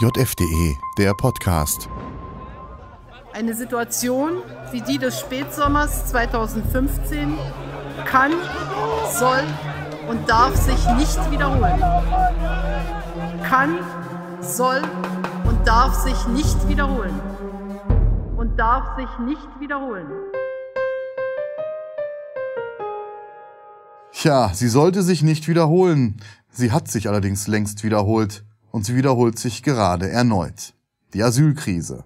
JFDE, der Podcast. Eine Situation wie die des Spätsommers 2015 kann, soll und darf sich nicht wiederholen. Kann, soll und darf sich nicht wiederholen. Und darf sich nicht wiederholen. Tja, sie sollte sich nicht wiederholen. Sie hat sich allerdings längst wiederholt und sie wiederholt sich gerade erneut. Die Asylkrise.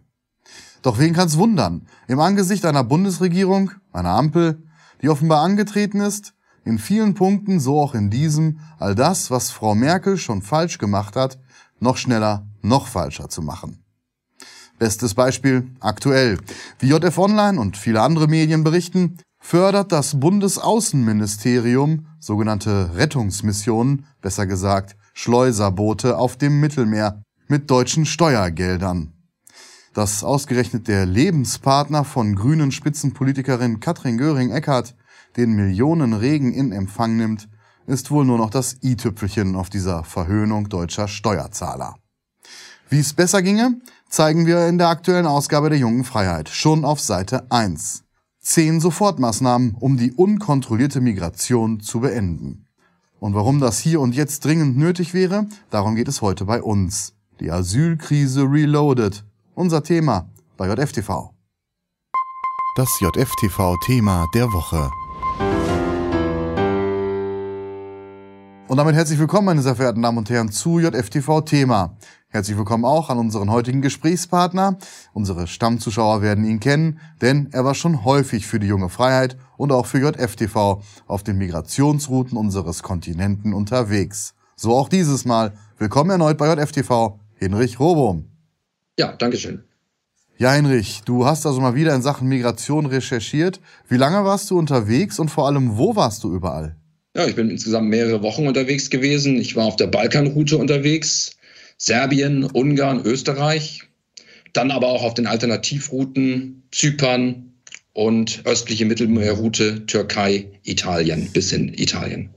Doch wen kann's wundern? Im Angesicht einer Bundesregierung, einer Ampel, die offenbar angetreten ist, in vielen Punkten, so auch in diesem, all das, was Frau Merkel schon falsch gemacht hat, noch schneller, noch falscher zu machen. Bestes Beispiel aktuell. Wie JF Online und viele andere Medien berichten, fördert das Bundesaußenministerium sogenannte Rettungsmissionen, besser gesagt Schleuserboote auf dem Mittelmeer mit deutschen Steuergeldern. Dass ausgerechnet der Lebenspartner von grünen Spitzenpolitikerin Katrin Göring-Eckardt den Millionenregen in Empfang nimmt, ist wohl nur noch das i-Tüpfelchen auf dieser Verhöhnung deutscher Steuerzahler. Wie es besser ginge, zeigen wir in der aktuellen Ausgabe der Jungen Freiheit, schon auf Seite 1. Zehn Sofortmaßnahmen, um die unkontrollierte Migration zu beenden. Und warum das hier und jetzt dringend nötig wäre, darum geht es heute bei uns. Die Asylkrise Reloaded. Unser Thema bei JFTV. Das JFTV-Thema der Woche. Und damit herzlich willkommen, meine sehr verehrten Damen und Herren, zu JFTV-Thema. Herzlich willkommen auch an unseren heutigen Gesprächspartner. Unsere Stammzuschauer werden ihn kennen, denn er war schon häufig für die junge Freiheit und auch für JFTV auf den Migrationsrouten unseres Kontinenten unterwegs. So auch dieses Mal. Willkommen erneut bei JFTV, Hinrich Robom. Ja, Dankeschön. Ja, Hinrich, du hast also mal wieder in Sachen Migration recherchiert. Wie lange warst du unterwegs und vor allem, wo warst du überall? Ja, ich bin insgesamt mehrere Wochen unterwegs gewesen. Ich war auf der Balkanroute unterwegs Serbien, Ungarn, Österreich, dann aber auch auf den Alternativrouten Zypern und östliche Mittelmeerroute Türkei, Italien bis in Italien.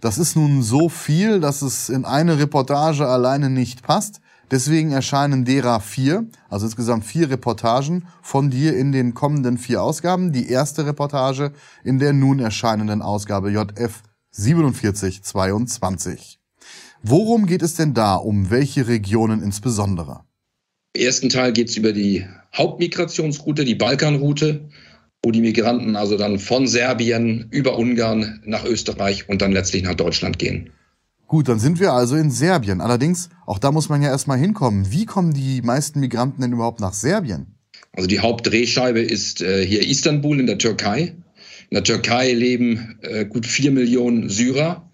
Das ist nun so viel, dass es in eine Reportage alleine nicht passt. Deswegen erscheinen derer vier, also insgesamt vier Reportagen von dir in den kommenden vier Ausgaben. Die erste Reportage in der nun erscheinenden Ausgabe JF 4722. Worum geht es denn da? Um welche Regionen insbesondere? Im ersten Teil geht es über die Hauptmigrationsroute, die Balkanroute, wo die Migranten also dann von Serbien über Ungarn nach Österreich und dann letztlich nach Deutschland gehen. Gut, dann sind wir also in Serbien. Allerdings, auch da muss man ja erstmal hinkommen. Wie kommen die meisten Migranten denn überhaupt nach Serbien? Also die Hauptdrehscheibe ist äh, hier Istanbul in der Türkei. In der Türkei leben äh, gut vier Millionen Syrer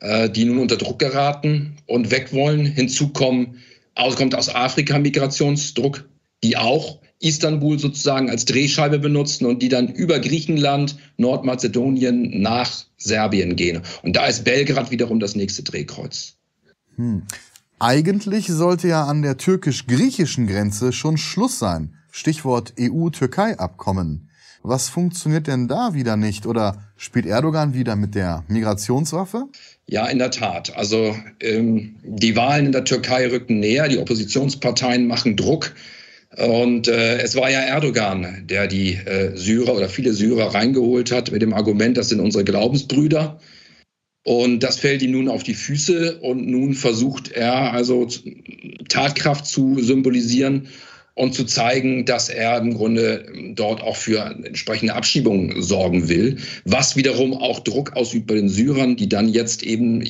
äh, die nun unter Druck geraten und weg wollen. Hinzu kommen, kommt aus Afrika Migrationsdruck, die auch Istanbul sozusagen als Drehscheibe benutzen und die dann über Griechenland, Nordmazedonien nach Serbien gehen. Und da ist Belgrad wiederum das nächste Drehkreuz. Hm. Eigentlich sollte ja an der türkisch-griechischen Grenze schon Schluss sein. Stichwort EU-Türkei-Abkommen. Was funktioniert denn da wieder nicht? Oder spielt Erdogan wieder mit der Migrationswaffe? Ja, in der Tat. Also ähm, die Wahlen in der Türkei rücken näher, die Oppositionsparteien machen Druck. Und äh, es war ja Erdogan, der die äh, Syrer oder viele Syrer reingeholt hat mit dem Argument, das sind unsere Glaubensbrüder. Und das fällt ihm nun auf die Füße und nun versucht er also Tatkraft zu symbolisieren und zu zeigen, dass er im Grunde dort auch für entsprechende Abschiebungen sorgen will, was wiederum auch Druck ausübt bei den Syrern, die dann jetzt eben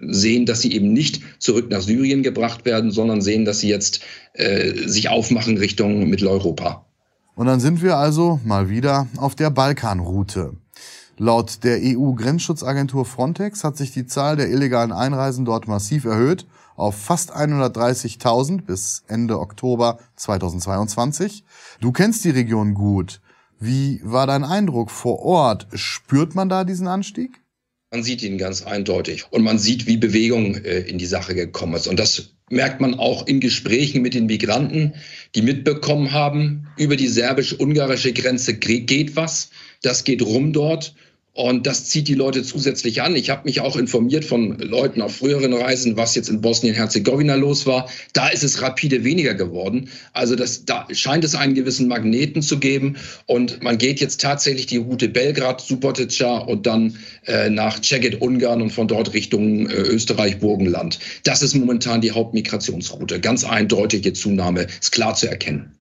sehen, dass sie eben nicht zurück nach Syrien gebracht werden, sondern sehen, dass sie jetzt äh, sich aufmachen Richtung Mitteleuropa. Und dann sind wir also mal wieder auf der Balkanroute. Laut der EU-Grenzschutzagentur Frontex hat sich die Zahl der illegalen Einreisen dort massiv erhöht auf fast 130.000 bis Ende Oktober 2022. Du kennst die Region gut. Wie war dein Eindruck vor Ort? Spürt man da diesen Anstieg? Man sieht ihn ganz eindeutig und man sieht, wie Bewegung äh, in die Sache gekommen ist. Und das merkt man auch in Gesprächen mit den Migranten, die mitbekommen haben, über die serbisch-ungarische Grenze geht was, das geht rum dort Und das zieht die Leute zusätzlich an. Ich habe mich auch informiert von Leuten auf früheren Reisen, was jetzt in Bosnien-Herzegowina los war. Da ist es rapide weniger geworden. Also das, da scheint es einen gewissen Magneten zu geben. Und man geht jetzt tatsächlich die Route Belgrad, Subotica und dann äh, nach Ceged, Ungarn und von dort Richtung äh, Österreich, Burgenland. Das ist momentan die Hauptmigrationsroute. Ganz eindeutige Zunahme, ist klar zu erkennen.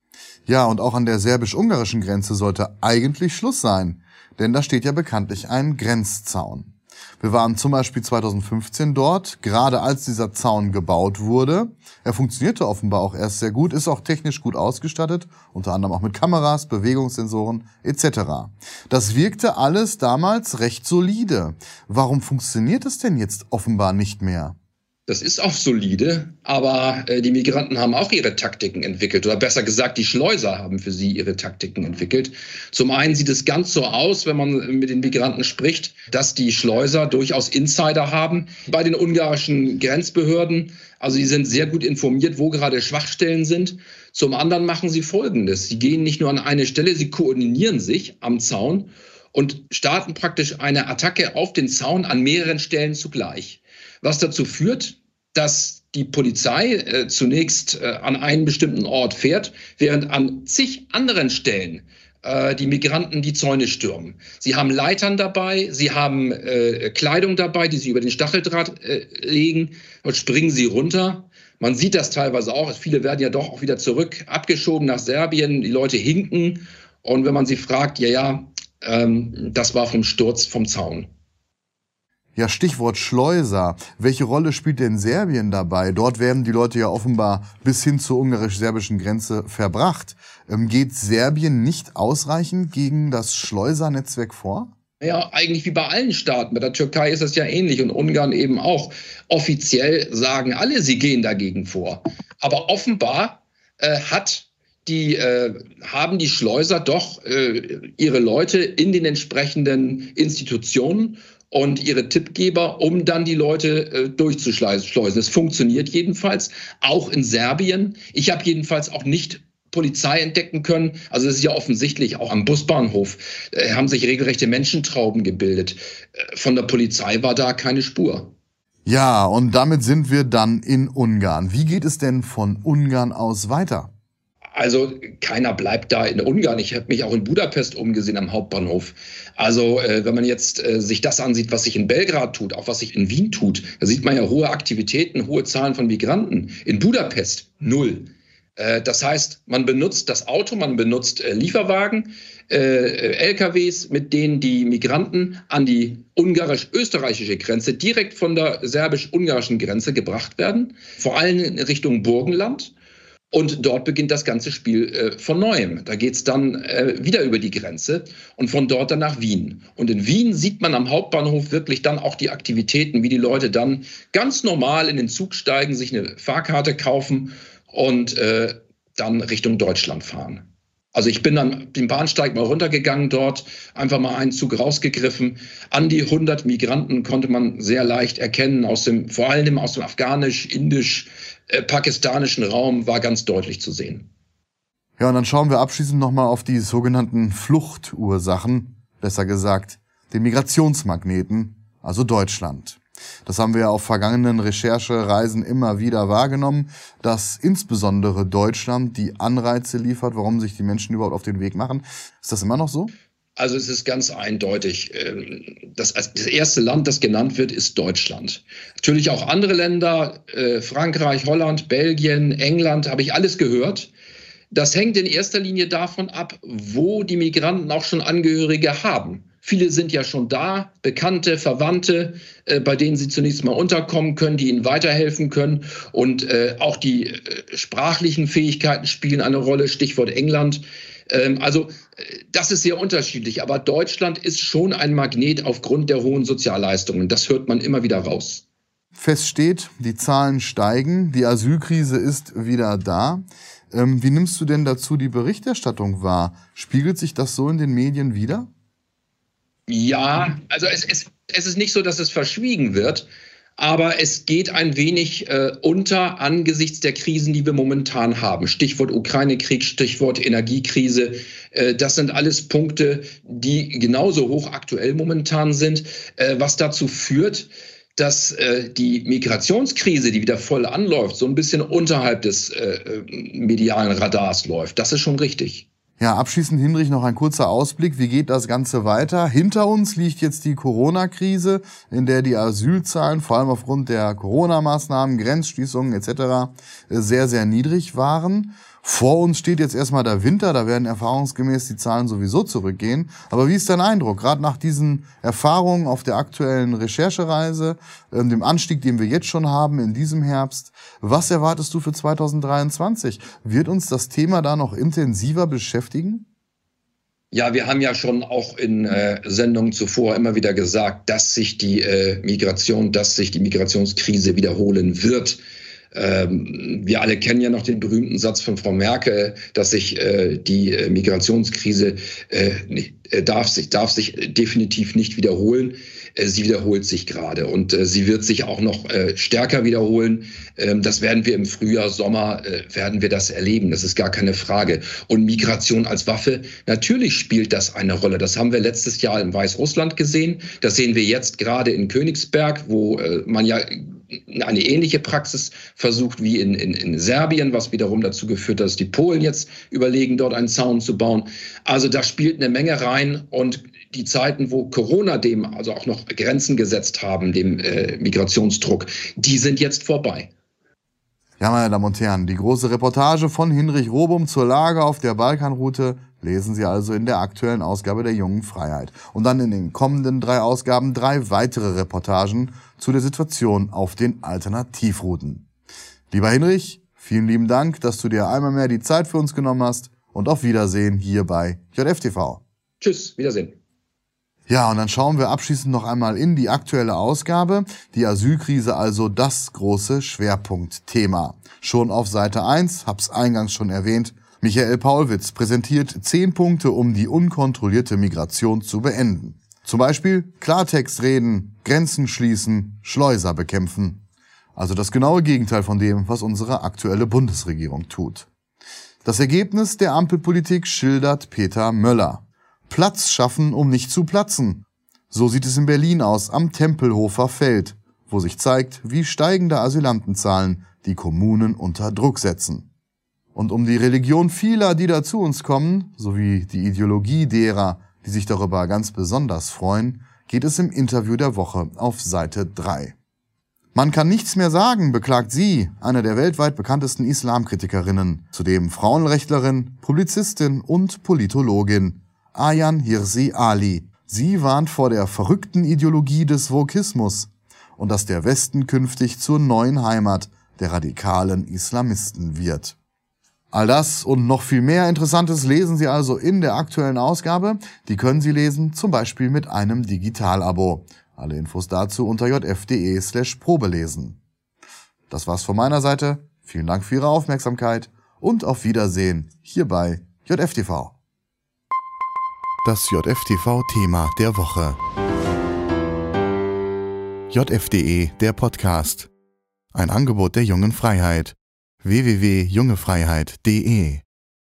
Ja, und auch an der serbisch-ungarischen Grenze sollte eigentlich Schluss sein denn da steht ja bekanntlich ein Grenzzaun. Wir waren zum Beispiel 2015 dort, gerade als dieser Zaun gebaut wurde. Er funktionierte offenbar auch erst sehr gut, ist auch technisch gut ausgestattet, unter anderem auch mit Kameras, Bewegungssensoren etc. Das wirkte alles damals recht solide. Warum funktioniert es denn jetzt offenbar nicht mehr? Das ist auch solide, aber äh, die Migranten haben auch ihre Taktiken entwickelt oder besser gesagt, die Schleuser haben für sie ihre Taktiken entwickelt. Zum einen sieht es ganz so aus, wenn man mit den Migranten spricht, dass die Schleuser durchaus Insider haben bei den ungarischen Grenzbehörden. Also sie sind sehr gut informiert, wo gerade Schwachstellen sind. Zum anderen machen sie Folgendes. Sie gehen nicht nur an eine Stelle, sie koordinieren sich am Zaun und starten praktisch eine Attacke auf den Zaun an mehreren Stellen zugleich was dazu führt, dass die Polizei äh, zunächst äh, an einen bestimmten Ort fährt, während an zig anderen Stellen äh, die Migranten die Zäune stürmen. Sie haben Leitern dabei, sie haben äh, Kleidung dabei, die sie über den Stacheldraht äh, legen und springen sie runter. Man sieht das teilweise auch. Viele werden ja doch auch wieder zurück abgeschoben nach Serbien. Die Leute hinken. Und wenn man sie fragt, ja, ja, ähm, das war vom Sturz vom Zaun. Ja, Stichwort Schleuser. Welche Rolle spielt denn Serbien dabei? Dort werden die Leute ja offenbar bis hin zur ungarisch-serbischen Grenze verbracht. Ähm, geht Serbien nicht ausreichend gegen das Schleusernetzwerk vor? Ja, eigentlich wie bei allen Staaten. Bei der Türkei ist das ja ähnlich und Ungarn eben auch. Offiziell sagen alle, sie gehen dagegen vor. Aber offenbar äh, hat die äh, haben die Schleuser doch äh, ihre Leute in den entsprechenden Institutionen und ihre Tippgeber, um dann die Leute äh, durchzuschleusen. Es funktioniert jedenfalls, auch in Serbien. Ich habe jedenfalls auch nicht Polizei entdecken können. Also es ist ja offensichtlich, auch am Busbahnhof äh, haben sich regelrechte Menschentrauben gebildet. Äh, von der Polizei war da keine Spur. Ja, und damit sind wir dann in Ungarn. Wie geht es denn von Ungarn aus weiter? Also keiner bleibt da in Ungarn. Ich habe mich auch in Budapest umgesehen am Hauptbahnhof. Also äh, wenn man jetzt äh, sich das ansieht, was sich in Belgrad tut, auch was sich in Wien tut, da sieht man ja hohe Aktivitäten, hohe Zahlen von Migranten. In Budapest null. Äh, das heißt, man benutzt das Auto, man benutzt äh, Lieferwagen, äh, LKWs, mit denen die Migranten an die ungarisch-österreichische Grenze direkt von der serbisch-ungarischen Grenze gebracht werden, vor allem in Richtung Burgenland. Und dort beginnt das ganze Spiel äh, von neuem. Da geht's dann äh, wieder über die Grenze und von dort dann nach Wien. Und in Wien sieht man am Hauptbahnhof wirklich dann auch die Aktivitäten, wie die Leute dann ganz normal in den Zug steigen, sich eine Fahrkarte kaufen und äh, dann Richtung Deutschland fahren. Also ich bin dann den Bahnsteig mal runtergegangen dort, einfach mal einen Zug rausgegriffen. An die 100 Migranten konnte man sehr leicht erkennen, aus dem, vor allem aus dem afghanisch, indisch, äh, pakistanischen Raum war ganz deutlich zu sehen. Ja, und dann schauen wir abschließend nochmal auf die sogenannten Fluchtursachen, besser gesagt, den Migrationsmagneten, also Deutschland. Das haben wir auf vergangenen Recherchereisen immer wieder wahrgenommen, dass insbesondere Deutschland die Anreize liefert, warum sich die Menschen überhaupt auf den Weg machen. Ist das immer noch so? Also es ist ganz eindeutig. Ähm, das, das erste Land, das genannt wird, ist Deutschland. Natürlich auch andere Länder, äh, Frankreich, Holland, Belgien, England, habe ich alles gehört. Das hängt in erster Linie davon ab, wo die Migranten auch schon Angehörige haben. Viele sind ja schon da, Bekannte, Verwandte, äh, bei denen sie zunächst mal unterkommen können, die ihnen weiterhelfen können. Und äh, auch die äh, sprachlichen Fähigkeiten spielen eine Rolle, Stichwort England. Ähm, also das ist sehr unterschiedlich, aber Deutschland ist schon ein Magnet aufgrund der hohen Sozialleistungen. Das hört man immer wieder raus. Fest steht, die Zahlen steigen, die Asylkrise ist wieder da. Ähm, wie nimmst du denn dazu die Berichterstattung wahr? Spiegelt sich das so in den Medien wieder? Ja, also es, es, es ist nicht so, dass es verschwiegen wird. aber es geht ein wenig äh, unter angesichts der Krisen, die wir momentan haben. Stichwort Ukraine-Krieg, Stichwort Energiekrise. Äh, das sind alles Punkte, die genauso hoch aktuell momentan sind, äh, was dazu führt, dass äh, die Migrationskrise, die wieder voll anläuft, so ein bisschen unterhalb des äh, äh medialen Radars läuft. Das ist schon richtig. Ja, abschließend Hinrich noch ein kurzer Ausblick. Wie geht das Ganze weiter? Hinter uns liegt jetzt die Corona-Krise, in der die Asylzahlen, vor allem aufgrund der Corona-Maßnahmen, Grenzschließungen etc. sehr, sehr niedrig waren. Vor uns steht jetzt erstmal der Winter, da werden erfahrungsgemäß die Zahlen sowieso zurückgehen. Aber wie ist dein Eindruck, gerade nach diesen Erfahrungen auf der aktuellen Recherchereise, äh, dem Anstieg, den wir jetzt schon haben in diesem Herbst, was erwartest du für 2023? Wird uns das Thema da noch intensiver beschäftigen? Ja, wir haben ja schon auch in äh, Sendungen zuvor immer wieder gesagt, dass sich die äh, Migration, dass sich die Migrationskrise wiederholen wird. Ähm, wir alle kennen ja noch den berühmten Satz von Frau Merkel, dass sich äh, die äh, Migrationskrise äh, darf, sich, darf sich definitiv nicht wiederholen. Sie wiederholt sich gerade und sie wird sich auch noch stärker wiederholen. Ähm, das werden wir im Frühjahr, Sommer, werden wir das erleben. Das ist gar keine Frage. Und Migration als Waffe, natürlich spielt das eine Rolle. Das haben wir letztes Jahr in Weißrussland gesehen. Das sehen wir jetzt gerade in Königsberg, wo man ja eine ähnliche Praxis versucht wie in, in, in Serbien, was wiederum dazu geführt hat, dass die Polen jetzt überlegen, dort einen Zaun zu bauen. Also da spielt eine Menge rein und die Zeiten, wo Corona dem also auch noch Grenzen gesetzt haben, dem äh, Migrationsdruck, die sind jetzt vorbei. Ja, meine Damen und Herren, die große Reportage von Hinrich Robum zur Lage auf der Balkanroute lesen Sie also in der aktuellen Ausgabe der Jungen Freiheit. Und dann in den kommenden drei Ausgaben drei weitere Reportagen zu der Situation auf den Alternativrouten. Lieber Hinrich, vielen lieben Dank, dass du dir einmal mehr die Zeit für uns genommen hast und auf Wiedersehen hier bei JFTV. Tschüss, Wiedersehen. Ja, und dann schauen wir abschließend noch einmal in die aktuelle Ausgabe. Die Asylkrise also das große Schwerpunktthema. Schon auf Seite 1, hab's eingangs schon erwähnt, Michael Paulwitz präsentiert zehn Punkte, um die unkontrollierte Migration zu beenden. Zum Beispiel Klartext reden, Grenzen schließen, Schleuser bekämpfen. Also das genaue Gegenteil von dem, was unsere aktuelle Bundesregierung tut. Das Ergebnis der Ampelpolitik schildert Peter Möller. Platz schaffen, um nicht zu platzen. So sieht es in Berlin aus am Tempelhofer Feld, wo sich zeigt, wie steigende Asylantenzahlen die Kommunen unter Druck setzen. Und um die Religion vieler, die da zu uns kommen, sowie die Ideologie derer, die sich darüber ganz besonders freuen, geht es im Interview der Woche auf Seite 3. Man kann nichts mehr sagen, beklagt sie, eine der weltweit bekanntesten Islamkritikerinnen, zudem Frauenrechtlerin, Publizistin und Politologin, Ayan Hirsi Ali. Sie warnt vor der verrückten Ideologie des Vokismus und dass der Westen künftig zur neuen Heimat der radikalen Islamisten wird. All das und noch viel mehr Interessantes lesen Sie also in der aktuellen Ausgabe. Die können Sie lesen, zum Beispiel mit einem Digitalabo. Alle Infos dazu unter jf.de slash probelesen. Das war's von meiner Seite. Vielen Dank für Ihre Aufmerksamkeit und auf Wiedersehen hier bei JFTV. Das JFTV-Thema der Woche. JFDE, der Podcast. Ein Angebot der jungen Freiheit www.jungefreiheit.de